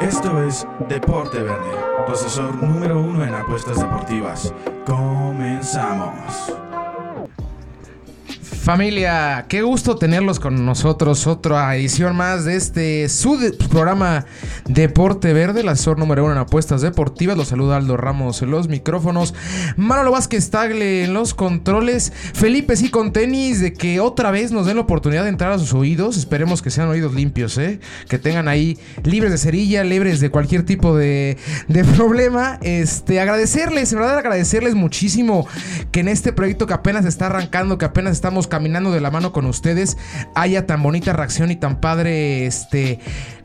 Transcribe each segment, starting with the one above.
Esto es Deporte Verde, tu asesor número uno en apuestas deportivas. Comenzamos. Familia, qué gusto tenerlos con nosotros. Otra edición más de este su de- programa Deporte Verde, el asesor número uno en apuestas deportivas. Los saluda Aldo Ramos en los micrófonos. Manolo Vázquez Tagle en los controles. Felipe sí con tenis, de que otra vez nos den la oportunidad de entrar a sus oídos. Esperemos que sean oídos limpios, ¿eh? Que tengan ahí libres de cerilla, libres de cualquier tipo de, de problema. Este, agradecerles, en verdad agradecerles muchísimo que en este proyecto que apenas está arrancando, que apenas estamos caminando de la mano con ustedes, haya tan bonita reacción y tan padre, este...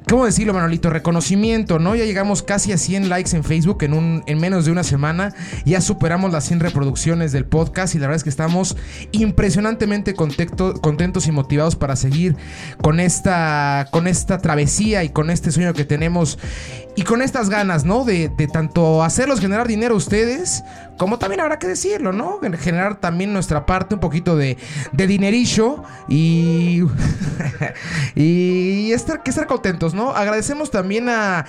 ¿Cómo decirlo, Manolito? Reconocimiento, ¿no? Ya llegamos casi a 100 likes en Facebook en, un, en menos de una semana. Ya superamos las 100 reproducciones del podcast y la verdad es que estamos impresionantemente contento- contentos y motivados para seguir con esta, con esta travesía y con este sueño que tenemos y con estas ganas, ¿no? De, de tanto hacerlos generar dinero a ustedes, como también habrá que decirlo, ¿no? Generar también nuestra parte, un poquito de, de dinerillo y, y estar, que estar contentos, ¿no? Agradecemos también a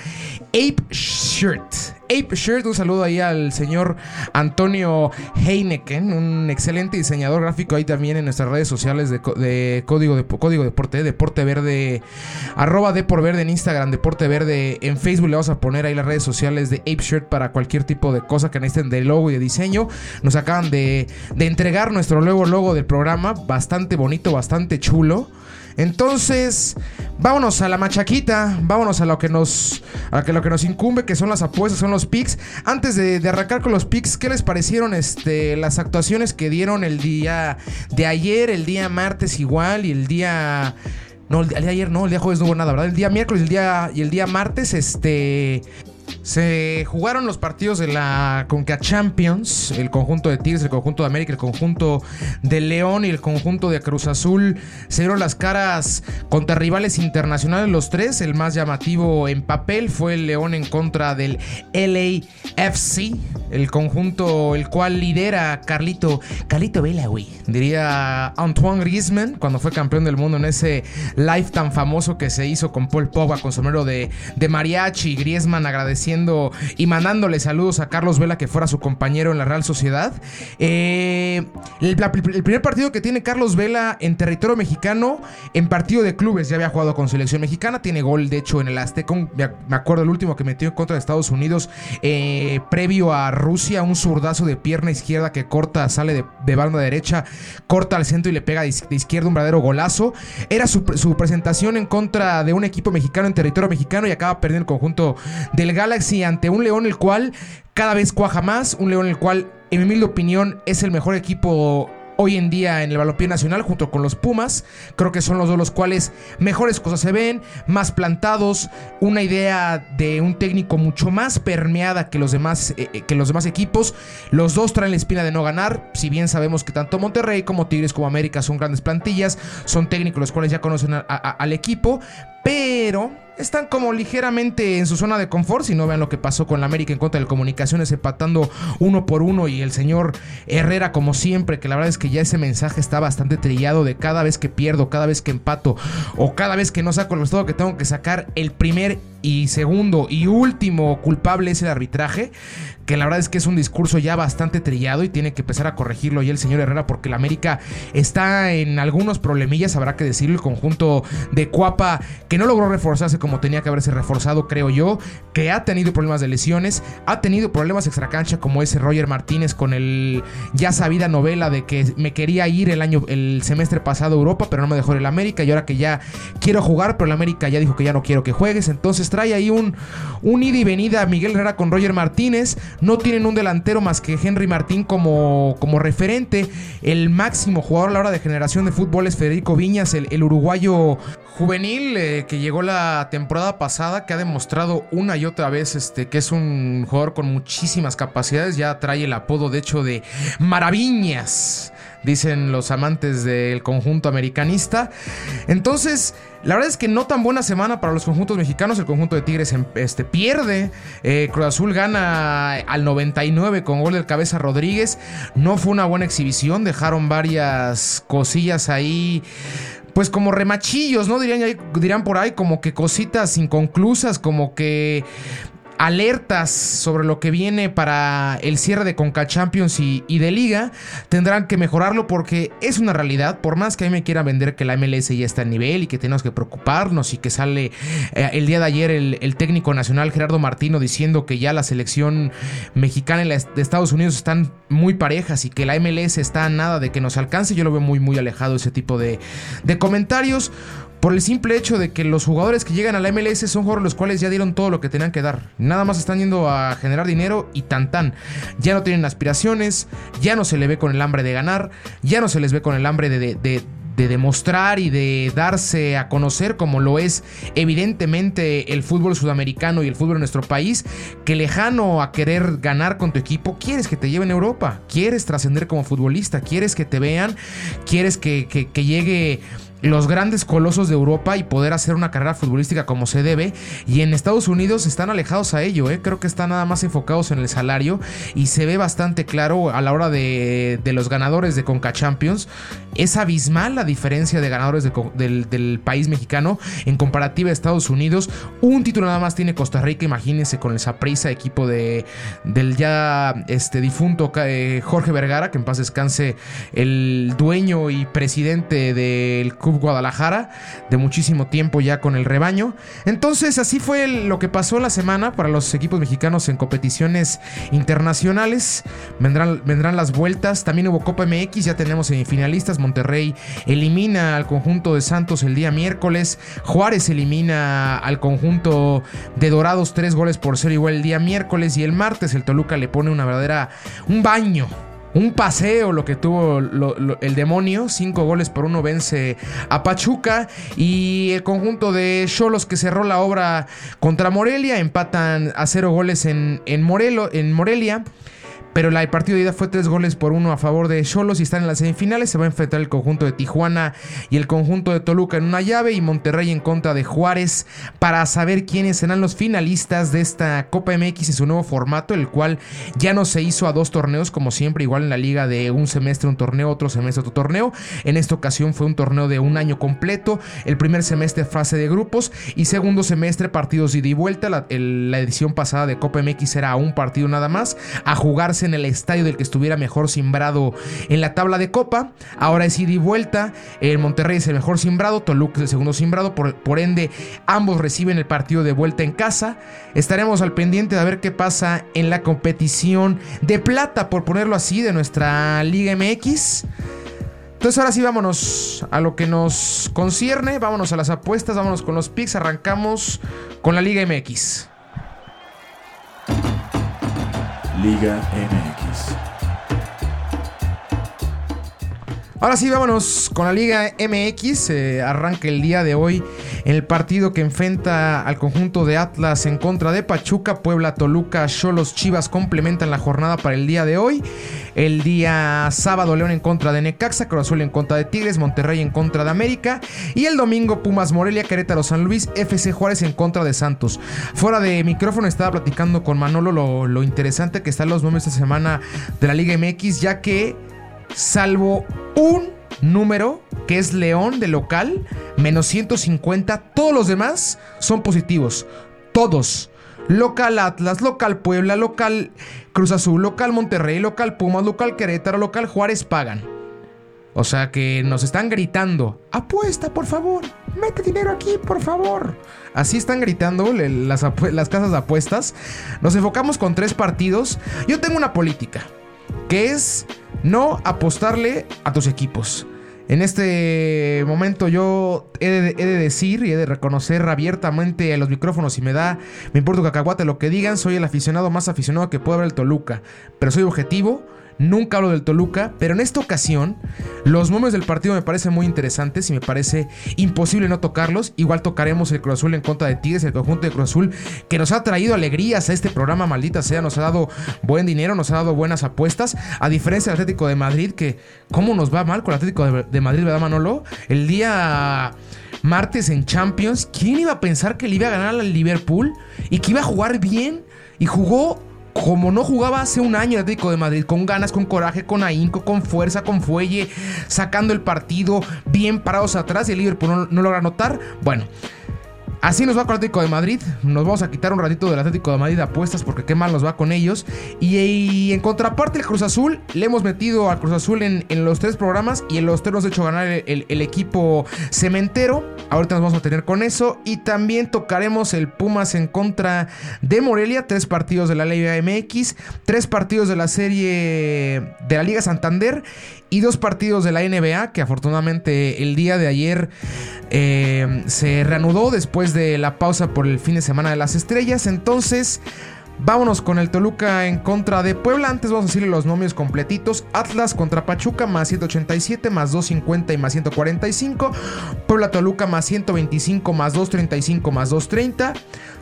Ape Shirt. Ape Shirt, un saludo ahí al señor Antonio Heineken, un excelente diseñador gráfico ahí también en nuestras redes sociales de, de Código, de Código Deporte, Deporte Verde, arroba de por verde en Instagram, Deporte Verde en Facebook, le vamos a poner ahí las redes sociales de Ape Shirt para cualquier tipo de cosa que necesiten de logo y de diseño. Nos acaban de, de entregar nuestro nuevo logo del programa, bastante bonito, bastante chulo. Entonces, vámonos a la machaquita, vámonos a lo que nos a lo que nos incumbe, que son las apuestas, son los picks. Antes de, de arrancar con los picks, ¿qué les parecieron este las actuaciones que dieron el día de ayer, el día martes igual y el día no, el día ayer no, el día jueves no hubo nada, ¿verdad? El día miércoles el día, y el día martes, este. Se jugaron los partidos de la Conca Champions, el conjunto de Tigres, el conjunto de América, el conjunto de León y el conjunto de Cruz Azul. Se dieron las caras contra rivales internacionales los tres. El más llamativo en papel fue el León en contra del LAFC, el conjunto el cual lidera Carlito, Carlito Vela, güey. Diría Antoine Griezmann cuando fue campeón del mundo en ese live tan famoso que se hizo con Paul Pogba con sombrero de, de mariachi. Griezmann agradeciendo y mandándole saludos a Carlos Vela que fuera su compañero en la Real Sociedad. Eh, el, primer partido que tiene Carlos Vela en territorio mexicano en partido de clubes. Ya había jugado con selección mexicana. Tiene gol, de hecho, en el Azteca. Me acuerdo el último que metió en contra de Estados Unidos eh, previo a Rusia. Un zurdazo de pierna izquierda que corta, sale de, de banda derecha, corta al centro y le pega de, iz- de izquierda un verdadero golazo. Era su, su presentación en contra de un equipo mexicano en territorio mexicano y acaba perdiendo el conjunto del Galaxy ante un León el cual cada vez cuaja más. Un León el cual, en mi humilde opinión, es el mejor equipo hoy en día en el balompié nacional junto con los Pumas. Creo que son los dos los cuales mejores cosas se ven, más plantados, una idea de un técnico mucho más permeada que los demás eh, eh, que los demás equipos. Los dos traen la espina de no ganar, si bien sabemos que tanto Monterrey como Tigres como América son grandes plantillas, son técnicos los cuales ya conocen al equipo, pero están como ligeramente en su zona de confort. Si no vean lo que pasó con la América en contra del Comunicaciones, empatando uno por uno. Y el señor Herrera, como siempre, que la verdad es que ya ese mensaje está bastante trillado de cada vez que pierdo, cada vez que empato o cada vez que no saco el resultado que tengo que sacar el primer y segundo y último culpable es el arbitraje. Que la verdad es que es un discurso ya bastante trillado y tiene que empezar a corregirlo ya el señor Herrera porque la América está en algunos problemillas, habrá que decirlo. El conjunto de Cuapa que no logró reforzarse como tenía que haberse reforzado, creo yo, que ha tenido problemas de lesiones, ha tenido problemas extracancha como ese Roger Martínez con el ya sabida novela de que me quería ir el año, el semestre pasado a Europa, pero no me dejó el América y ahora que ya quiero jugar, pero el América ya dijo que ya no quiero que juegues, entonces trae ahí un, un ida y venida Miguel Herrera con Roger Martínez, no tienen un delantero más que Henry Martín como, como referente, el máximo jugador a la hora de generación de fútbol es Federico Viñas, el, el uruguayo juvenil eh, que llegó la temporada pasada, que ha demostrado una y otra vez este, que es un jugador con muchísimas capacidades. Ya trae el apodo, de hecho, de Maraviñas dicen los amantes del conjunto americanista. Entonces, la verdad es que no tan buena semana para los conjuntos mexicanos. El conjunto de Tigres em, este, pierde. Eh, Cruz Azul gana al 99 con gol del cabeza Rodríguez. No fue una buena exhibición. Dejaron varias cosillas ahí pues como remachillos, ¿no? Dirían, dirán por ahí como que cositas inconclusas, como que alertas sobre lo que viene para el cierre de Conca Champions y, de Liga, tendrán que mejorarlo porque es una realidad. Por más que a mí me quieran vender que la MLS ya está a nivel y que tenemos que preocuparnos y que sale eh, el día de ayer el, técnico nacional Gerardo Martino diciendo que ya la selección mexicana y la de Estados Unidos están muy parejas y que la MLS está a nada de que nos alcance, yo lo veo muy, muy alejado ese tipo de, de comentarios por el simple hecho de que los jugadores que llegan a la MLS son jugadores los cuales ya dieron todo lo que tenían que dar. Nada más están yendo a generar dinero y tan tan. Ya no tienen aspiraciones, ya no se le ve con el hambre de ganar, ya no se les ve con el hambre de, de, demostrar y de darse a conocer como lo es evidentemente el fútbol sudamericano y el fútbol de nuestro país, que lejano a querer ganar con tu equipo, quieres que te lleven a Europa, quieres trascender como futbolista, quieres que te vean, quieres que, que llegue los grandes colosos de Europa y poder hacer una carrera futbolística como se debe. Y en Estados Unidos están alejados a ello, ¿eh? creo que están nada más enfocados en el salario y se ve bastante claro a la hora de, los ganadores de Conca Champions. Es abismal la diferencia de ganadores del, país mexicano en comparativa a Estados Unidos. Un título nada más tiene Costa Rica, imagínense con el Saprissa, equipo de, del ya este, difunto eh, Jorge Vergara, que en paz descanse el dueño y presidente del club Guadalajara, de muchísimo tiempo ya con el rebaño. Entonces así fue lo que pasó la semana para los equipos mexicanos en competiciones internacionales. Vendrán, vendrán las vueltas. También hubo Copa MX, ya tenemos semifinalistas. Monterrey elimina al conjunto de Santos el día miércoles. Juárez elimina al conjunto de Dorados tres goles por cero igual el día miércoles. Y el martes el Toluca le pone una verdadera... un baño un paseo lo que tuvo el demonio. Cinco goles por uno vence a Pachuca. Y el conjunto de Cholos que cerró la obra contra Morelia. Empatan a cero goles en, en, en Morelia. Pero el partido de ida fue tres goles por uno a favor de Cholos y están en las semifinales. Se va a enfrentar el conjunto de Tijuana y el conjunto de Toluca en una llave y Monterrey en contra de Juárez para saber quiénes serán los finalistas de esta Copa MX y su nuevo formato, el cual ya no se hizo a dos torneos como siempre, igual en la liga de un semestre un torneo, otro semestre otro torneo. En esta ocasión fue un torneo de un año completo. El primer semestre fase de grupos y segundo semestre partidos ida y vuelta. La, la edición pasada de Copa MX era un partido nada más a jugarse en el estadio del que estuviera mejor simbrado en la tabla de Copa. Ahora es ida y vuelta. El Monterrey es el mejor simbrado, Toluca es el segundo simbrado. Por, por ende, ambos reciben el partido de vuelta en casa. Estaremos al pendiente de ver qué pasa en la competición de plata, por ponerlo así, de nuestra Liga MX. Entonces ahora sí vámonos a lo que nos concierne, vámonos a las apuestas, vámonos con los picks, arrancamos con la Liga MX. Liga MX. Ahora sí, vámonos con la Liga MX. arranca el día de hoy el partido que enfrenta al conjunto de Atlas en contra de Pachuca, Puebla, Toluca, Cholos, Chivas complementan la jornada para el día de hoy. El día sábado León en contra de Necaxa, Cruz en contra de Tigres, Monterrey en contra de América y el domingo Pumas Morelia, Querétaro San Luis, FC Juárez en contra de Santos. Fuera de micrófono estaba platicando con Manolo lo, lo interesante que están los números esta semana de la Liga MX, ya que salvo un número que es León de local, menos 150. Todos los demás son positivos. Todos. Local Atlas, local Puebla, local Cruz Azul, local Monterrey, local Pumas, local Querétaro, local Juárez pagan. O sea que nos están gritando, apuesta por favor, mete dinero aquí por favor. Así están gritando las, las casas de apuestas. Nos enfocamos con tres partidos. Yo tengo una política, que es no apostarle a tus equipos. En este momento yo he de, decir y he de reconocer abiertamente a los micrófonos y me da, me importa cacahuate lo que digan, soy el aficionado más aficionado que puede haber el Toluca, pero soy objetivo, nunca hablo del Toluca, pero en esta ocasión los momios del partido me parecen muy interesantes y me parece imposible no tocarlos. Igual tocaremos el Cruz Azul en contra de Tigres, el conjunto de Cruz Azul que nos ha traído alegrías a este programa, maldita sea, nos ha dado buen dinero, nos ha dado buenas apuestas, a diferencia del Atlético de Madrid, que cómo nos va mal con el Atlético de, Madrid, ¿verdad Manolo? El día martes en Champions, ¿quién iba a pensar que le iba a ganar al Liverpool y que iba a jugar bien? Y jugó como no jugaba hace un año el Atlético de Madrid, con ganas, con coraje, con ahínco, con fuerza, con fuelle, sacando el partido, bien parados atrás y el Liverpool no, no logra anotar. Bueno, Así nos va con el Atlético de Madrid. Nos vamos a quitar un ratito del Atlético de Madrid de apuestas porque qué mal nos va con ellos. Y, en contraparte, el Cruz Azul, le hemos metido al Cruz Azul en, los tres programas y en los tres nos ha hecho ganar el, el, equipo cementero. Ahorita nos vamos a tener con eso. Y también tocaremos el Pumas en contra de Morelia. Tres partidos de la Liga MX, tres partidos de la serie de la Liga Santander y dos partidos de la NBA que afortunadamente el día de ayer eh, se reanudó después de la pausa por el fin de semana de las estrellas. Entonces... Vámonos con el Toluca en contra de Puebla. Antes vamos a decirle los nomios completitos. Atlas contra Pachuca más 187 más 250 y más 145. Puebla Toluca más 125 más 235 más 230.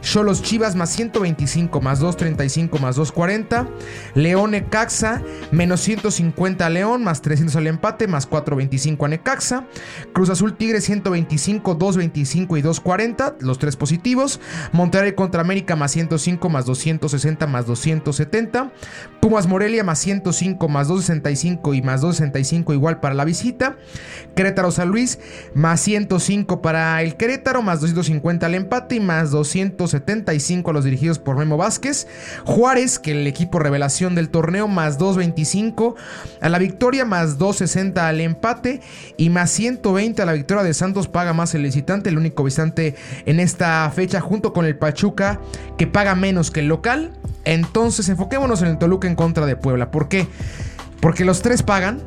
Cholos Chivas más 125 más 235 más 240. León Necaxa menos 150 León más 300 al empate más 425 a Necaxa. Cruz Azul Tigre 125, 225 y 240. Los tres positivos. Monterrey contra América más 105 más 260 más 270. Pumas Morelia más 105 más 265 y más 265 igual para la visita. Querétaro San Luis más 105 para el Querétaro más 250 al empate y más 200 75 a los dirigidos por Memo Vázquez. Juárez, que el equipo revelación del torneo, más 225 a la victoria, más 260 al empate y más 120 a la victoria de Santos. Paga más el visitante, el único visitante en esta fecha, junto con el Pachuca, que paga menos que el local. Entonces, enfoquémonos en el Toluca en contra de Puebla. ¿Por qué? Porque los tres pagan.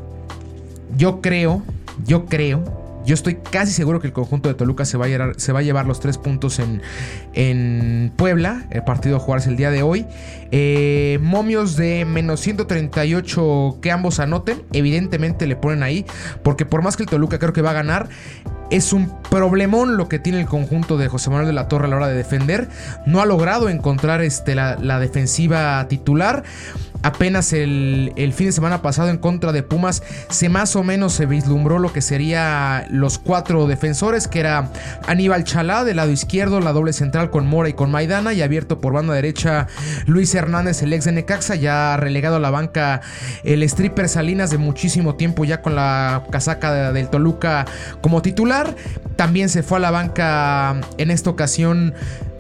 Yo creo, yo creo yo estoy casi seguro que el conjunto de Toluca se va a llevar, los tres puntos en, en Puebla. El partido a jugarse el día de hoy. Eh, momios de menos 138 que ambos anoten. Evidentemente le ponen ahí. Porque por más que el Toluca creo que va a ganar. Es un problemón lo que tiene el conjunto de José Manuel de la Torre a la hora de defender. No ha logrado encontrar este, la defensiva titular. Apenas el, fin de semana pasado en contra de Pumas se más o menos se vislumbró lo que sería los cuatro defensores, que era Aníbal Chalá del lado izquierdo, la doble central con Mora y con Maidana, y abierto por banda derecha Luis Hernández, el ex de Necaxa, ya relegado a la banca el stripper Salinas de muchísimo tiempo ya con la casaca del Toluca como titular. También se fue a la banca en esta ocasión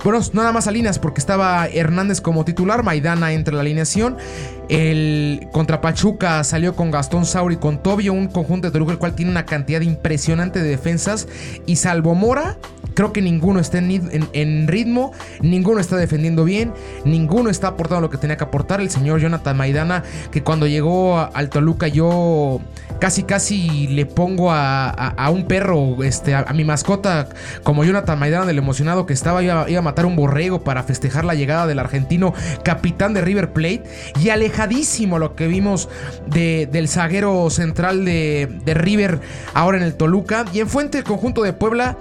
bueno, nada más Salinas porque estaba Hernández como titular, Maidana entra en la alineación. El contra Pachuca salió con Gastón Sauri, con Tobio, un conjunto de Toluca el cual tiene una cantidad impresionante de defensas. Y salvo Mora, creo que ninguno está en, ritmo, ninguno está defendiendo bien, ninguno está aportando lo que tenía que aportar. El señor Jonathan Maidana, que cuando llegó al Toluca yo casi casi le pongo a, un perro, este, a, mi mascota, como Jonathan Maidana, del emocionado que estaba, iba, a matar un borrego para festejar la llegada del argentino capitán de River Plate. Y alejadísimo lo que vimos del zaguero central de, de River ahora en el Toluca. Y en Fuente, el conjunto de Puebla,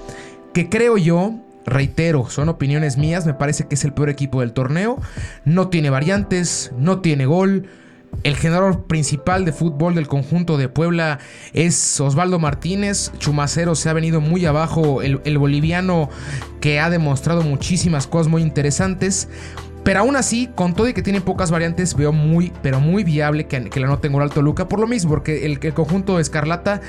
que creo yo, reitero, son opiniones mías, me parece que es el peor equipo del torneo. No tiene variantes, no tiene gol el generador principal de fútbol del conjunto de Puebla es Osvaldo Martínez. Chumacero se ha venido muy abajo. El, boliviano que ha demostrado muchísimas cosas muy interesantes. Pero aún así, con todo y que tiene pocas variantes, veo muy, pero muy viable que, que la noten Alto Luca. Por lo mismo, porque el, el conjunto de Escarlata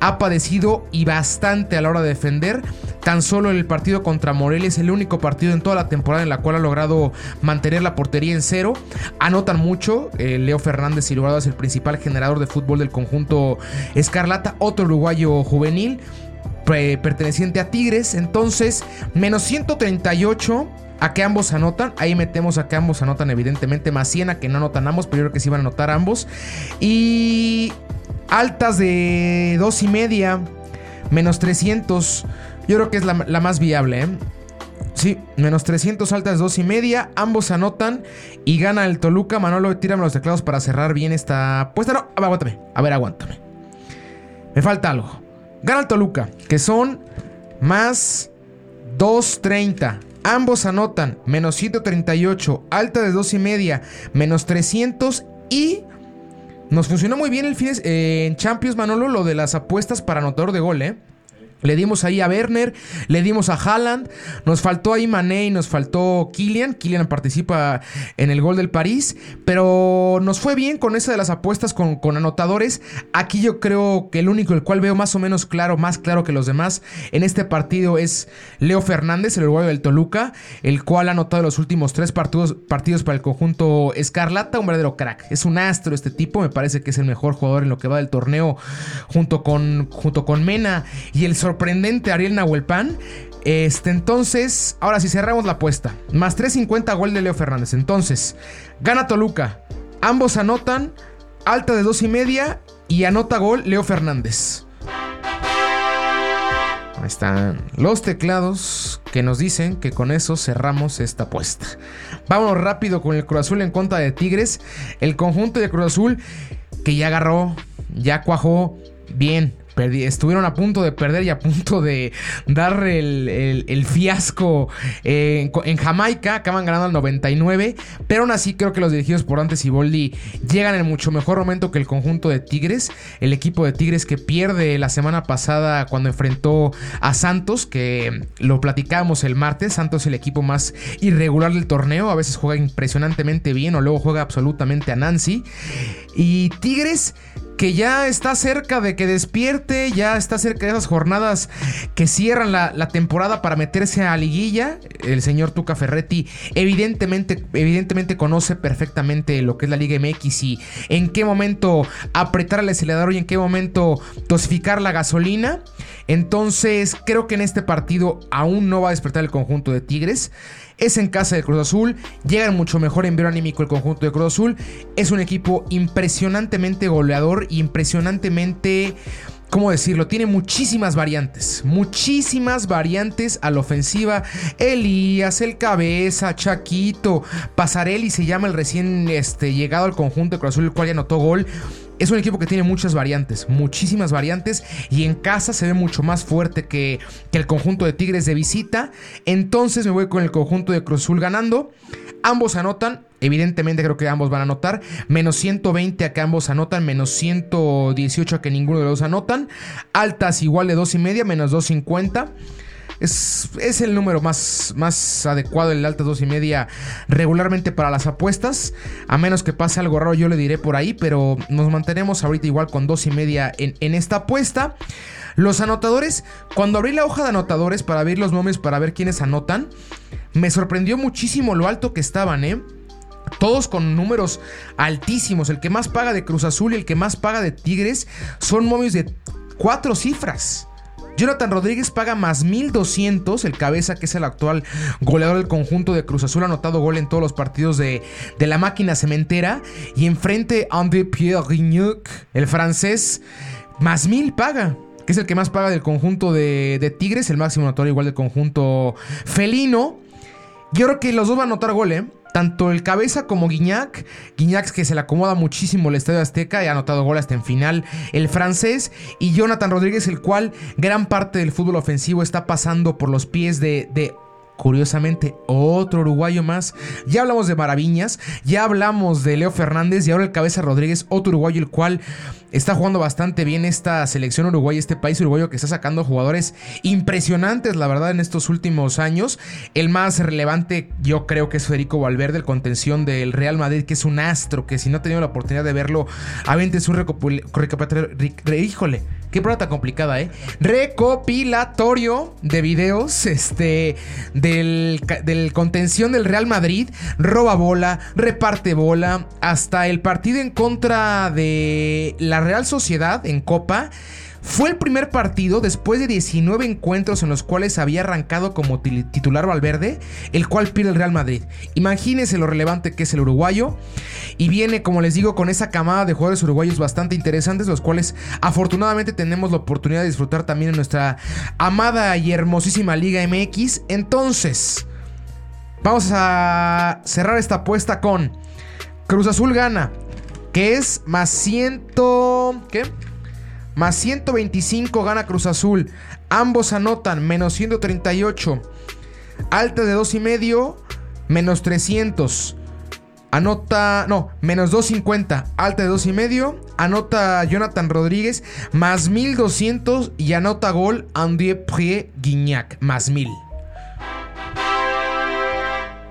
ha padecido y bastante a la hora de defender. Tan solo el partido contra Morelia es el único partido en toda la temporada en la cual ha logrado mantener la portería en cero. Anotan mucho. Eh, Leo Fernández y es el principal generador de fútbol del conjunto Escarlata. Otro uruguayo juvenil perteneciente a Tigres. Entonces, menos 138 a que ambos anotan. Ahí metemos a que ambos anotan, evidentemente. Más 100 a que no anotan ambos, pero yo creo que sí van a anotar ambos. Y altas de 2 y media, menos 300. Yo creo que es la, más viable. ¿eh? Sí, menos 300 altas, dos y media. Ambos anotan y gana el Toluca. Manolo, tírame los teclados para cerrar bien esta apuesta. No, aguántame. A ver, aguántame. Me falta algo. Gana el Toluca, que son más 230. Ambos anotan menos 138, alta de dos y media, menos 300 y nos funcionó muy bien el fin eh, en Champions Manolo lo de las apuestas para anotador de gol, ¿eh? Le dimos ahí a Werner, le dimos a Haaland, nos faltó ahí Mané y nos faltó Kylian. Kylian participa en el gol del París, pero nos fue bien con esa de las apuestas con, con, anotadores. Aquí yo creo que el único el cual veo más o menos claro, más claro que los demás en este partido es Leo Fernández, el uruguayo del Toluca, el cual ha anotado los últimos tres partidos, partidos para el conjunto Escarlata, un verdadero crack. Es un astro este tipo, me parece que es el mejor jugador en lo que va del torneo junto con, junto con Mena y el sorprendente Ariel Nahuelpan. Este, entonces, ahora sí cerramos la apuesta. Más 3.50 gol de Leo Fernández. Entonces, gana Toluca. Ambos anotan. Alta de dos y media. Y anota gol Leo Fernández. Ahí están los teclados que nos dicen que con eso cerramos esta apuesta. Vámonos rápido con el Cruz Azul en contra de Tigres. El conjunto de Cruz Azul que ya agarró, ya cuajó bien estuvieron a punto de perder y a punto de dar el, fiasco en, Jamaica. Acaban ganando al 99. Pero aún así creo que los dirigidos por Antes y Boldi llegan en mucho mejor momento que el conjunto de Tigres. El equipo de Tigres que pierde la semana pasada cuando enfrentó a Santos, que lo platicábamos el martes. Santos es el equipo más irregular del torneo. A veces juega impresionantemente bien o luego juega absolutamente a Nancy. Y Tigres que ya está cerca de que despierte, ya está cerca de esas jornadas que cierran la, temporada para meterse a liguilla. El señor Tuca Ferretti evidentemente, evidentemente conoce perfectamente lo que es la Liga MX y en qué momento apretar el acelerador y en qué momento dosificar la gasolina. Entonces creo que en este partido aún no va a despertar el conjunto de Tigres es en casa de Cruz Azul, llegan mucho mejor en envío anímico el conjunto de Cruz Azul, es un equipo impresionantemente goleador, impresionantemente... ¿Cómo decirlo? Tiene muchísimas variantes. Muchísimas variantes a la ofensiva. Elías, el cabeza, Chaquito, Pasarelli se llama el recién este, llegado al conjunto de Cruz Azul, el cual ya anotó gol es un equipo que tiene muchas variantes, muchísimas variantes y en casa se ve mucho más fuerte que, el conjunto de Tigres de visita. Entonces me voy con el conjunto de Cruz Azul ganando. Ambos anotan, evidentemente creo que ambos van a anotar. Menos 120 a que ambos anotan, menos 118 a que ninguno de los anotan. Altas igual de 2 y media, menos 250. Es, el número más, más adecuado, el alta dos y media regularmente para las apuestas. A menos que pase algo raro, yo le diré por ahí, pero nos mantenemos ahorita igual con dos y media en, en esta apuesta. Los anotadores, cuando abrí la hoja de anotadores para ver los nombres, para ver quiénes anotan, me sorprendió muchísimo lo alto que estaban, ¿eh? Todos con números altísimos. El que más paga de Cruz Azul y el que más paga de Tigres son momios de cuatro cifras. Jonathan Rodríguez paga más 1200. El cabeza, que es el actual goleador del conjunto de Cruz Azul, ha anotado gol en todos los partidos de, la máquina cementera. Y enfrente, André Pierre Rignac, el francés, más 1000 paga que es el que más paga del conjunto de, Tigres, el máximo anotador igual del conjunto felino. Yo creo que los dos van a anotar gol, ¿eh? Tanto el cabeza como Guiñac. Guiñac que se le acomoda muchísimo el Estadio Azteca y ha anotado gol hasta en final. El francés y Jonathan Rodríguez, el cual gran parte del fútbol ofensivo está pasando por los pies de, de curiosamente, otro uruguayo más. Ya hablamos de Maraviñas, ya hablamos de Leo Fernández y ahora el Cabeza Rodríguez, otro uruguayo, el cual está jugando bastante bien esta selección uruguaya, este país uruguayo que está sacando jugadores impresionantes, la verdad, en estos últimos años. El más relevante, yo creo que es Federico Valverde, el contención del Real Madrid, que es un astro, que si no he tenido la oportunidad de verlo, es un recopilatorio. Híjole, qué prueba tan complicada, ¿eh? Recopilatorio de videos, este, de del, contención del Real Madrid, roba bola, reparte bola, hasta el partido en contra de la Real Sociedad en Copa. Fue el primer partido después de 19 encuentros en los cuales había arrancado como titular Valverde, el cual pierde el Real Madrid. Imagínense lo relevante que es el uruguayo. Y viene, como les digo, con esa camada de jugadores uruguayos bastante interesantes, los cuales afortunadamente tenemos la oportunidad de disfrutar también en nuestra amada y hermosísima Liga MX. Entonces, Vamos a cerrar esta apuesta con Cruz Azul gana, que es más 100... ¿Qué? Más 125 gana Cruz Azul. Ambos anotan menos 138. Alta de 2 y medio, menos 300. Anota, no, menos 250, alta de 2 y medio. Anota Jonathan Rodríguez, más 1200 y anota gol André Pré Guignac, más 1000.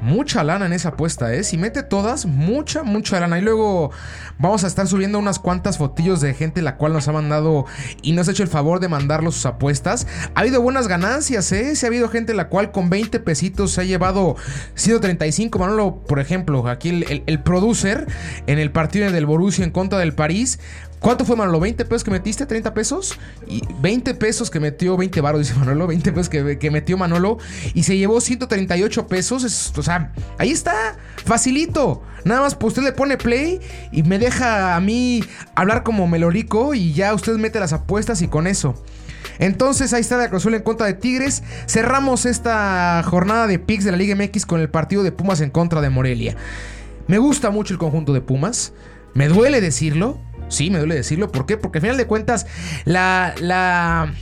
Mucha lana en esa apuesta, ¿eh? Si mete todas, mucha, mucha lana. Y luego vamos a estar subiendo unas cuantas fotillos de gente la cual nos ha mandado y nos ha hecho el favor de mandarlos sus apuestas. Ha habido buenas ganancias, ¿eh? Si ha habido gente la cual con 20 pesitos se ha llevado 135. Manolo, por ejemplo, aquí el, el producer en el partido del Borussia en contra del París ¿Cuánto fue, Manolo? ¿20 pesos que metiste? ¿30 pesos? Y 20 pesos que metió, 20 baros, dice Manolo, 20 pesos que, metió Manolo y se llevó 138 pesos. o sea, ahí está, facilito. Nada más, pues usted le pone play y me deja a mí hablar como melorico y ya usted mete las apuestas y con eso. Entonces ahí está la Cruz en contra de Tigres. Cerramos esta jornada de picks de la Liga MX con el partido de Pumas en contra de Morelia. Me gusta mucho el conjunto de Pumas. Me duele decirlo, Sí, me duele decirlo. ¿Por qué? Porque al final de cuentas, la. la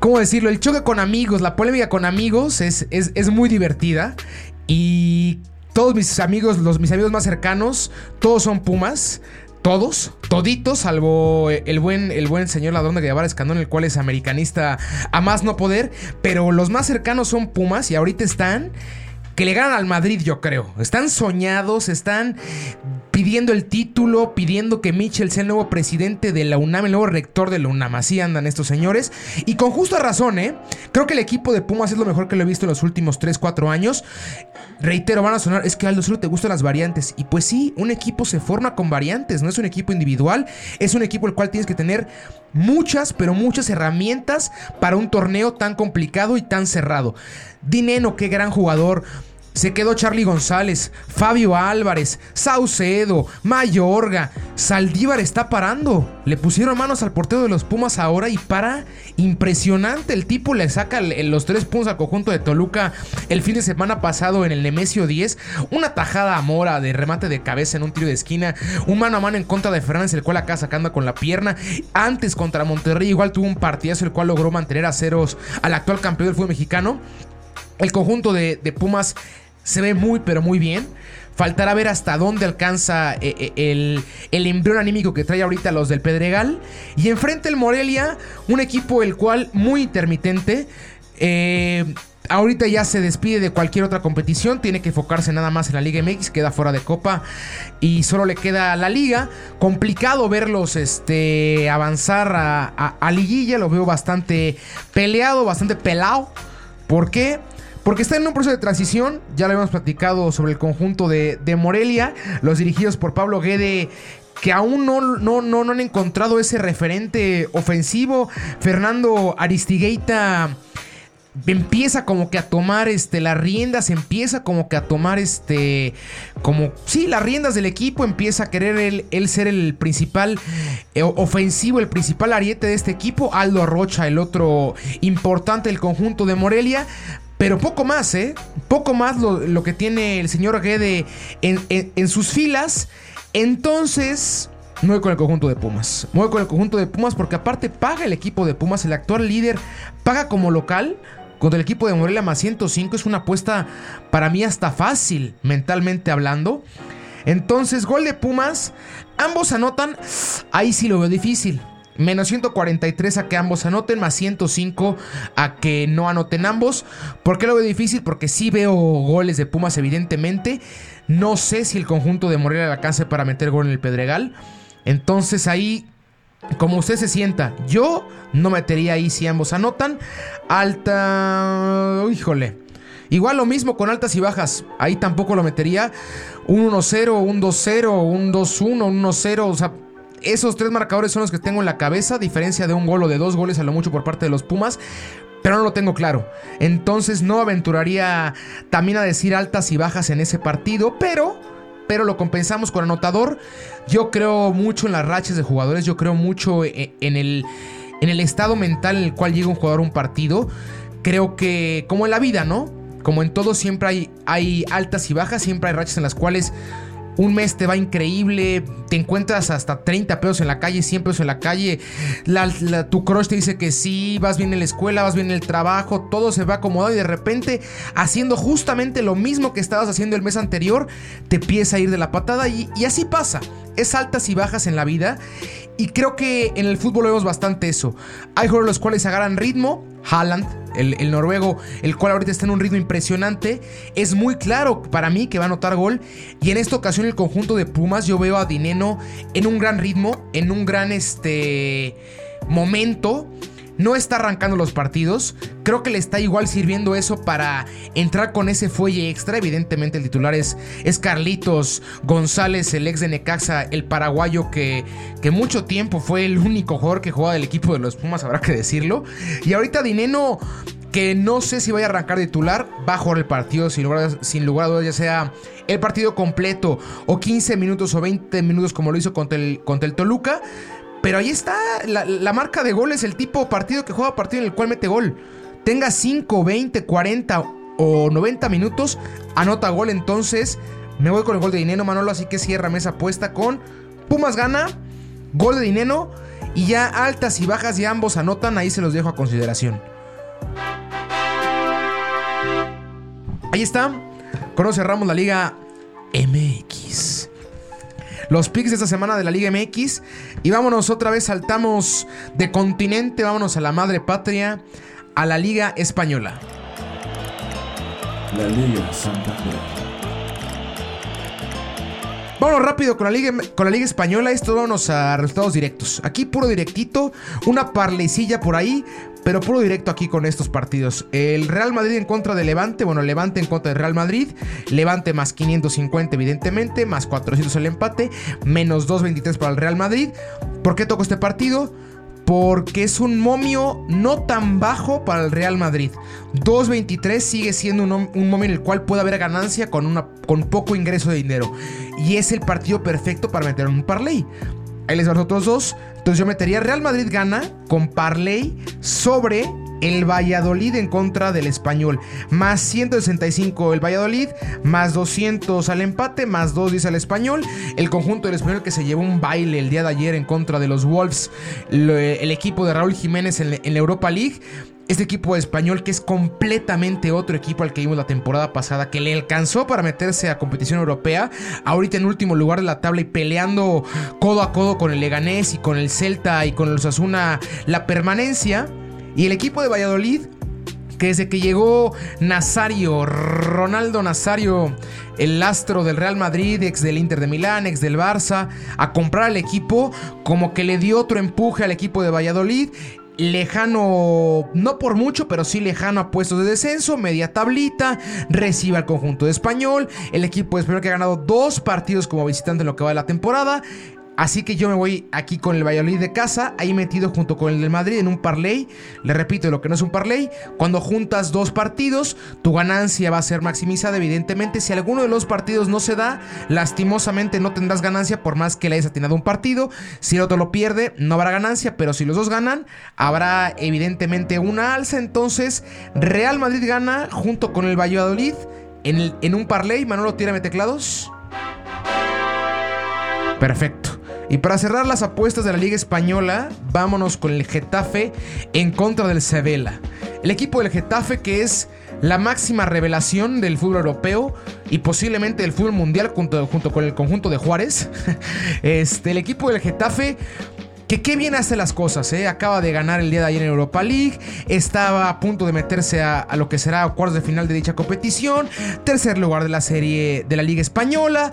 ¿Cómo decirlo? El choque con amigos, la polémica con amigos es, es, muy divertida. Y todos mis amigos, los, mis amigos más cercanos, todos son Pumas. Todos, toditos, salvo el buen, el buen señor ladrón de Guevara Escandón, el cual es americanista a más no poder. Pero los más cercanos son Pumas y ahorita están que le ganan al Madrid, yo creo. Están soñados, están pidiendo el título, pidiendo que Mitchell sea el nuevo presidente de la UNAM, el nuevo rector de la UNAM. Así andan estos señores. Y con justa razón, ¿eh? Creo que el equipo de Pumas es lo mejor que lo he visto en los últimos 3, 4 años. Reitero, van a sonar, es que Aldo solo te gustan las variantes. Y pues sí, un equipo se forma con variantes, no es un equipo individual, es un equipo el cual tienes que tener muchas, pero muchas herramientas para un torneo tan complicado y tan cerrado. Dineno, qué gran jugador. Se quedó Charlie González, Fabio Álvarez, Saucedo, Mayorga. Saldívar está parando. Le pusieron manos al portero de los Pumas ahora y para. Impresionante. El tipo le saca los tres puntos al conjunto de Toluca el fin de semana pasado en el Nemesio 10. Una tajada a Mora de remate de cabeza en un tiro de esquina. Un mano a mano en contra de Fernández, el cual acá sacando con la pierna. Antes contra Monterrey, igual tuvo un partidazo, el cual logró mantener a ceros al actual campeón del fútbol mexicano. El conjunto de, Pumas se ve muy, pero muy bien. Faltará ver hasta dónde alcanza eh, eh, el, el, embrión anímico que trae ahorita los del Pedregal. Y enfrente el Morelia, un equipo el cual muy intermitente. Eh, ahorita ya se despide de cualquier otra competición. Tiene que enfocarse nada más en la Liga MX. Queda fuera de Copa. Y solo le queda la Liga. Complicado verlos este, avanzar a, a Liguilla. Lo veo bastante peleado, bastante pelado. ¿Por qué? Porque está en un proceso de transición, ya lo habíamos platicado sobre el conjunto de, Morelia, los dirigidos por Pablo Guede que aún no, no, no, no, han encontrado ese referente ofensivo. Fernando Aristigueita empieza como que a tomar este las riendas, empieza como que a tomar este como sí, las riendas del equipo, empieza a querer él, ser el principal eh, ofensivo, el principal ariete de este equipo, Aldo Rocha, el otro importante del conjunto de Morelia, pero poco más, ¿eh? Poco más lo, que tiene el señor Guede en, sus filas. Entonces, no voy con el conjunto de Pumas. Me voy con el conjunto de Pumas porque aparte paga el equipo de Pumas. El actual líder paga como local. Contra el equipo de Morelia más 105 es una apuesta para mí hasta fácil, mentalmente hablando. Entonces, gol de Pumas. Ambos anotan. Ahí sí lo veo difícil. Menos 143 a que ambos anoten, más 105 a que no anoten ambos. ¿Por qué lo veo difícil? Porque sí veo goles de Pumas, evidentemente. No sé si el conjunto de Morelia alcance para meter gol en el Pedregal. Entonces ahí, como usted se sienta, yo no metería ahí si ambos anotan. Alta. Híjole. Igual lo mismo con altas y bajas. Ahí tampoco lo metería. Un 1-0, un 2-0, un 2-1, un 1-0. O sea, esos tres marcadores son los que tengo en la cabeza, diferencia de un gol o de dos goles a lo mucho por parte de los Pumas. Pero no lo tengo claro. Entonces no aventuraría también a decir altas y bajas en ese partido. Pero pero lo compensamos con anotador. Yo creo mucho en las rachas de jugadores, yo creo mucho e, en el, en el estado mental en el cual llega un jugador a un partido. Creo que, como en la vida, ¿no? como en todo siempre hay, hay altas y bajas, siempre hay rachas en las cuales un mes te va increíble, te encuentras hasta 30 pesos en la calle, 100 pesos en la calle, tu crush te dice que sí, vas bien en la escuela, vas bien en el trabajo, todo se va acomodado y de repente haciendo justamente lo mismo que estabas haciendo el mes anterior, te empieza a ir de la patada y, y así pasa. Es altas y bajas en la vida y creo que en el fútbol vemos bastante eso. Hay jugadores los cuales agarran ritmo. Haaland, el, noruego, el cual ahorita está en un ritmo impresionante. Es muy claro para mí que va a anotar gol. Y en esta ocasión el conjunto de Pumas yo veo a Dineno en un gran ritmo, en un gran este, momento no está arrancando los partidos. Creo que le está igual sirviendo eso para entrar con ese fuelle extra. Evidentemente el titular es, Carlitos González, el ex de Necaxa, el paraguayo que, que mucho tiempo fue el único jugador que jugaba del equipo de los Pumas, habrá que decirlo. Y ahorita Dineno que no sé si vaya a arrancar titular, va a jugar el partido sin lugar, sin lugar a dudas, ya sea el partido completo o 15 minutos o 20 minutos como lo hizo contra el, contra el Toluca. Pero ahí está, la, marca de gol es el tipo partido que juega partido en el cual mete gol. Tenga 5, 20, 40 o 90 minutos, anota gol. Entonces, me voy con el gol de Dinero, Manolo. Así que cierra esa apuesta con Pumas gana, gol de Dinero. Y ya altas y bajas y ambos anotan, ahí se los dejo a consideración. Ahí está. Con cerramos la Liga MX los picks de esta semana de la Liga MX. Y vámonos otra vez, saltamos de continente, vámonos a la madre patria, a la Liga Española. La Liga Santander. Vámonos rápido con la, Liga, con la Liga Española. Esto vámonos a resultados directos. Aquí puro directito. Una parlecilla por ahí. Pero puro directo aquí con estos partidos. El Real Madrid en contra de Levante. Bueno, Levante en contra del Real Madrid. Levante más 550 evidentemente. Más 400 el empate. Menos 223 para el Real Madrid. ¿Por qué toco este partido? porque es un momio no tan bajo para el Real Madrid. 2.23 sigue siendo un, momio en el cual puede haber ganancia con, una, con poco ingreso de dinero. Y es el partido perfecto para meter un parlay. Ahí les van los otros dos. Entonces yo metería Real Madrid gana con parlay sobre el Valladolid en contra del español. Más 165 el Valladolid, más 200 al empate, más 210 al español. El conjunto del español que se llevó un baile el día de ayer en contra de los Wolves, el equipo de Raúl Jiménez en, la Europa League. Este equipo español que es completamente otro equipo al que vimos la temporada pasada, que le alcanzó para meterse a competición europea, ahorita en último lugar de la tabla y peleando codo a codo con el Leganés y con el Celta y con el Osasuna la permanencia. Y el equipo de Valladolid, que desde que llegó Nazario, Ronaldo Nazario, el astro del Real Madrid, ex del Inter de Milán, ex del Barça, a comprar el equipo, como que le dio otro empuje al equipo de Valladolid lejano, no por mucho, pero sí lejano a puestos de descenso, media tablita, recibe al conjunto de español, el equipo de español que ha ganado dos partidos como visitante en lo que va de la temporada, Así que yo me voy aquí con el Valladolid de casa, ahí metido junto con el del Madrid en un parlay. Le repito, lo que no es un parlay, cuando juntas dos partidos, tu ganancia va a ser maximizada. Evidentemente, si alguno de los partidos no se da, lastimosamente no tendrás ganancia por más que le hayas atinado un partido. Si el otro lo pierde, no habrá ganancia, pero si los dos ganan, habrá evidentemente una alza. Entonces, Real Madrid gana junto con el Valladolid en, un parlay. Manolo, tírame teclados. Perfecto. Y para cerrar las apuestas de la Liga Española, vámonos con el Getafe en contra del Sevilla. El equipo del Getafe que es la máxima revelación del fútbol europeo y posiblemente del fútbol mundial junto, junto con el conjunto de Juárez. Este, el equipo del Getafe que qué bien hace las cosas, ¿eh? Acaba de ganar el día de ayer en Europa League, estaba a punto de meterse a, a, lo que será cuartos de final de dicha competición, tercer lugar de la serie de la Liga Española,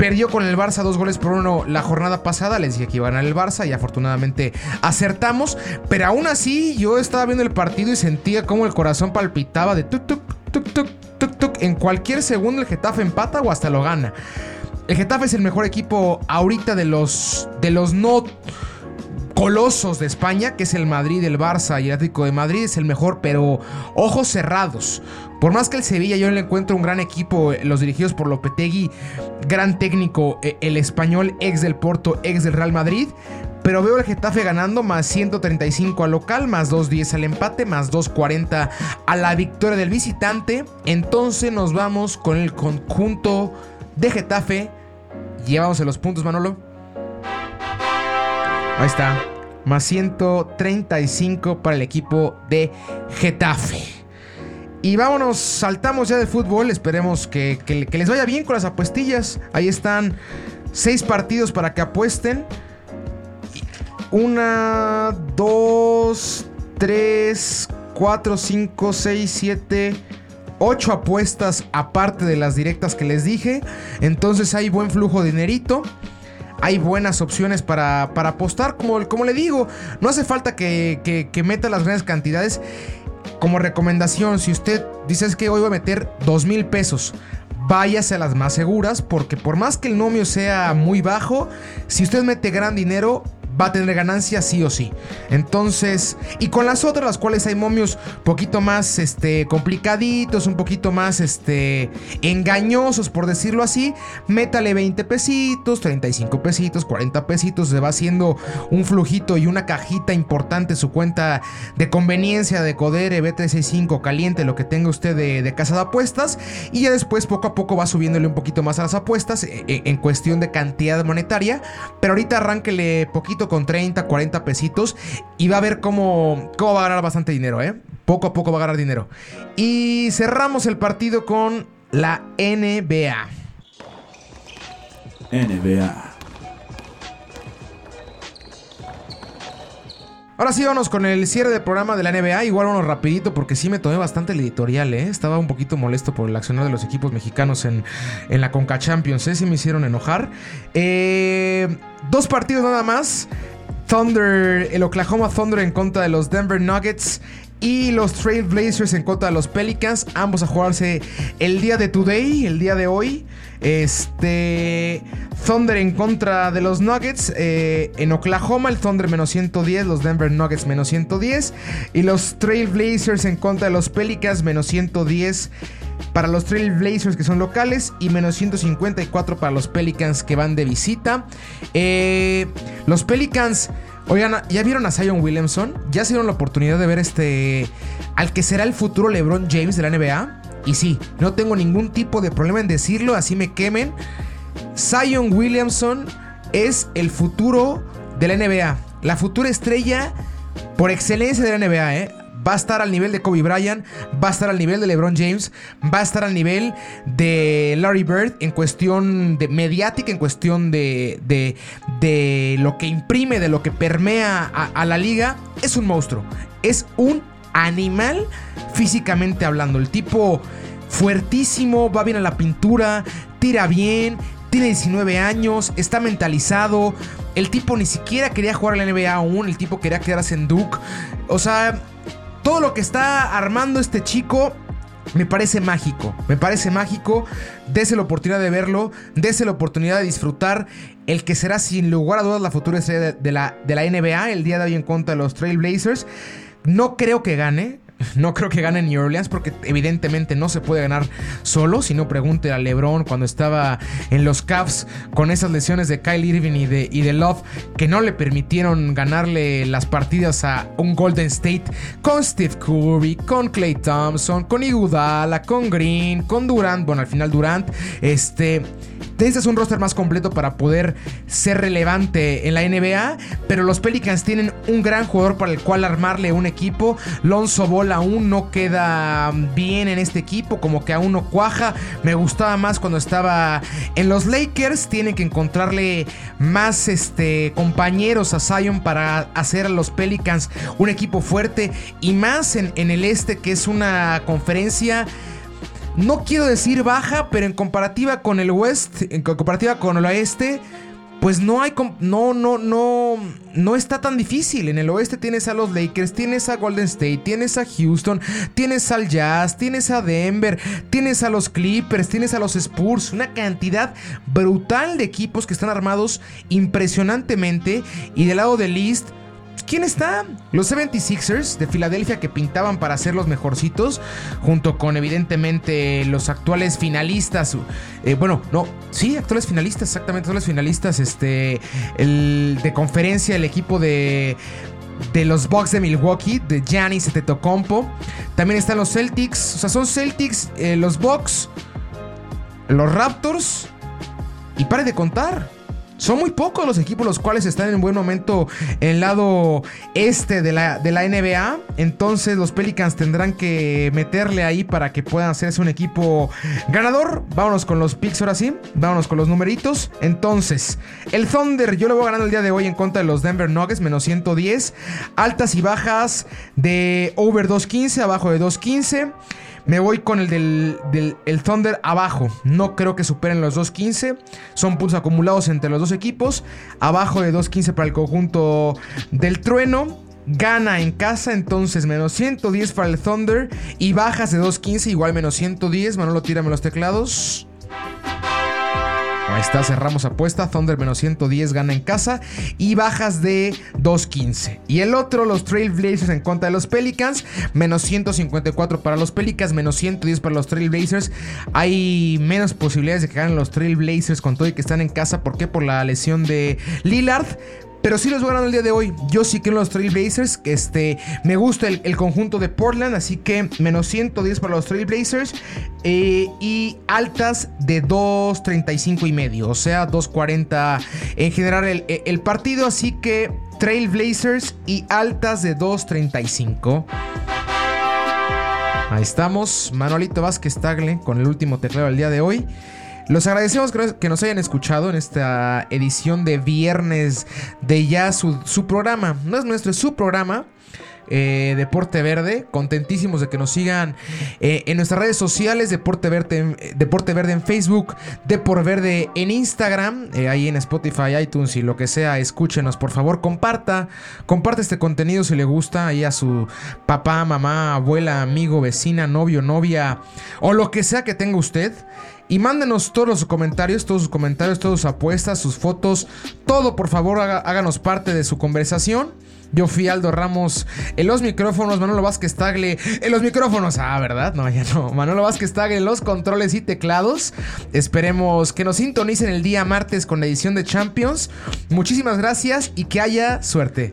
Perdió con el Barça dos goles por uno la jornada pasada. Les dije que iban a ganar el Barça y afortunadamente acertamos. Pero aún así, yo estaba viendo el partido y sentía como el corazón palpitaba de tuk tuk tuk tuk tuk tuk. En cualquier segundo el Getafe empata o hasta lo gana. El Getafe es el mejor equipo ahorita de los, de los no colosos de España, que es el Madrid, el Barça y el Atlético de Madrid, es el mejor, pero ojos cerrados. Por más que el Sevilla yo le encuentro un gran equipo, eh, los dirigidos por Lopetegui, gran técnico, eh, el español ex del Porto, ex del Real Madrid, Pero veo el Getafe ganando más 135 al local, más 210 al empate, más 240 a la victoria del visitante. Entonces nos vamos con el conjunto de Getafe. Llevamos los puntos, Manolo. Ahí está. Más 135 para el equipo de Getafe. Y vámonos, saltamos ya de fútbol. Esperemos que, que les vaya bien con las apuestillas. Ahí están seis partidos para que apuesten. Una, dos, tres, cuatro, cinco, seis, siete, ocho apuestas aparte de las directas que les dije. Entonces hay buen flujo de dinerito. Hay buenas opciones para, apostar. Como, como, le digo, no hace falta que, que, meta las grandes cantidades. Como recomendación, si usted dice que hoy voy a meter dos mil pesos, váyase a las más seguras, porque por más que el nomio sea muy bajo, si usted mete gran dinero, va a tener ganancia sí o sí. Entonces, y con las otras, las cuales hay momios poquito más este, complicaditos, un poquito más este, engañosos, por decirlo así, métale 20 pesitos, 35 pesitos, 40 pesitos, se va haciendo un flujito y una cajita importante su cuenta de conveniencia de Codere, B365, caliente, lo que tenga usted de, casa de apuestas, y ya después poco a poco va subiéndole un poquito más a las apuestas en, e, en cuestión de cantidad monetaria, pero ahorita arránquele poquito con 30, 40 pesitos y va a ver cómo, cómo va a ganar bastante dinero, ¿eh? Poco a poco va a ganar dinero. Y cerramos el partido con la NBA. NBA. Ahora sí, vamos con el cierre del programa de la NBA. Igual uno rapidito porque sí me tomé bastante el editorial, ¿eh? Estaba un poquito molesto por el accionar de los equipos mexicanos en, en la Conca Champions, ¿eh? Sí me hicieron enojar. Eh, dos partidos nada más. Thunder, el Oklahoma Thunder en contra de los Denver Nuggets y los Trail Blazers en contra de los Pelicans. Ambos a jugarse el día de today, el día de hoy. Este. Thunder en contra de los Nuggets. Eh, en Oklahoma, el Thunder menos 110. Los Denver Nuggets menos 110. Y los Trail Blazers en contra de los Pelicans menos 110 para los Trail Blazers que son locales y menos 154 para los Pelicans que van de visita. Eh, los Pelicans, oigan, ¿ya vieron a Zion Williamson? ¿Ya se dieron la oportunidad de ver este al que será el futuro LeBron James de la NBA? Y sí, no tengo ningún tipo de problema en decirlo, así me quemen. Zion Williamson es el futuro de la NBA. La futura estrella por excelencia de la NBA, ¿eh? Va a estar al nivel de Kobe Bryant, va a estar al nivel de LeBron James, va a estar al nivel de Larry Bird en cuestión de mediática, en cuestión de, de, lo que imprime, de lo que permea a la liga. Es un monstruo, es un animal físicamente hablando. El tipo fuertísimo, va bien a la pintura, tira bien, tiene 19 años, está mentalizado. El tipo ni siquiera quería jugar a la NBA aún, el tipo quería quedarse en Duke. O sea, todo lo que está armando este chico me parece mágico. Me parece mágico. Dese la oportunidad de verlo. Dese la oportunidad de disfrutar el que será sin lugar a dudas la futura estrella de, la, de la NBA. El día de hoy en contra de los Trailblazers. No creo que gane. No creo que gane New Orleans porque evidentemente no se puede ganar solo. Si no, pregunte a LeBron cuando estaba en los Cavs con esas lesiones de Kyle Irving y de, Love que no le permitieron ganarle las partidas a un Golden State con Steve Curry, con Clay Thompson, con Iguodala, con Green, con Durant. Bueno, al final Durant, este es un roster más completo para poder ser relevante en la NBA, pero los Pelicans tienen un gran jugador para el cual armarle un equipo. Lonzo Ball aún no queda bien en este equipo, como que aún no cuaja. Me gustaba más cuando estaba en los Lakers. Tienen que encontrarle más este, compañeros a Zion para hacer a los Pelicans un equipo fuerte y más en, en el este, que es una conferencia no quiero decir baja, pero en comparativa con el West, en comparativa con el Oeste, pues no hay no no no no está tan difícil. En el oeste tienes a los Lakers, tienes a Golden State, tienes a Houston, tienes al Jazz, tienes a Denver, tienes a los Clippers, tienes a los Spurs, una cantidad brutal de equipos que están armados impresionantemente y del lado del East ¿quién está? Los 76ers de Filadelfia que pintaban para ser los mejorcitos, junto con evidentemente los actuales finalistas. Eh, bueno, no, sí, actuales finalistas, exactamente, actuales finalistas. Este, el de conferencia, el equipo de de los Bucks de Milwaukee, de Giannis Antetokounmpo. También están los Celtics, o sea, son Celtics, eh, los Bucks, los Raptors y pare de contar. Son muy pocos los equipos los cuales están en buen momento en el lado este de la, de la NBA. Entonces los Pelicans tendrán que meterle ahí para que puedan hacerse un equipo ganador. Vámonos con los picks ahora sí. Vámonos con los numeritos. Entonces, el Thunder yo lo voy ganando el día de hoy en contra de los Denver Nuggets, menos 110. Altas y bajas de over 215, abajo de 215. Me voy con el del, el Thunder abajo. No creo que superen los 2.15. Son puntos acumulados entre los dos equipos. Abajo de 2.15 para el conjunto del trueno. Gana en casa, entonces menos 110 para el Thunder. Y bajas de 2.15, igual menos 110. Manolo, tírame los teclados. Ahí está, cerramos apuesta. Thunder menos 110 gana en casa. Y bajas de 2.15. Y el otro, los Trailblazers en contra de los Pelicans. Menos 154 para los Pelicans. Menos 110 para los Trailblazers. Hay menos posibilidades de que ganen los Trailblazers con todo y que están en casa. ¿Por qué? Por la lesión de Lillard. Pero sí los voy ganando el día de hoy. Yo sí quiero los Trailblazers. Este, me gusta el, conjunto de Portland. Así que menos 110 para los Trailblazers. Eh, y altas de 2.35 y medio. O sea, 2.40 en general el, partido. Así que Trailblazers y altas de 2.35. Ahí estamos. Manuelito Vázquez Tagle con el último teclado del día de hoy. Los agradecemos que nos hayan escuchado en esta edición de viernes de ya su, programa. No es nuestro, es su programa. Eh, Deporte Verde. Contentísimos de que nos sigan eh, en nuestras redes sociales. Deporte Verde, Deporte Verde en Facebook. Deporte Verde en Instagram. Eh, ahí en Spotify, iTunes y lo que sea. Escúchenos, por favor. Comparta. Comparte este contenido si le gusta. Ahí a su papá, mamá, abuela, amigo, vecina, novio, novia. O lo que sea que tenga usted. Y mándenos todos los comentarios, todos sus comentarios, todas sus apuestas, sus fotos, todo por favor háganos parte de su conversación. Yo fui Aldo Ramos en los micrófonos, Manolo Vázquez Tagle en los micrófonos. Ah, ¿verdad? No, ya no. Manolo Vázquez Tagle en los controles y teclados. Esperemos que nos sintonicen el día martes con la edición de Champions. Muchísimas gracias y que haya suerte.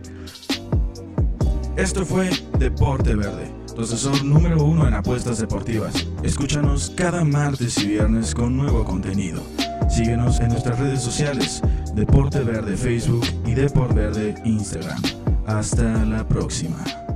Esto fue Deporte Verde tu asesor número uno en apuestas deportivas. Escúchanos cada martes y viernes con nuevo contenido. Síguenos en nuestras redes sociales, Deporte Verde Facebook y Deporte Verde Instagram. Hasta la próxima.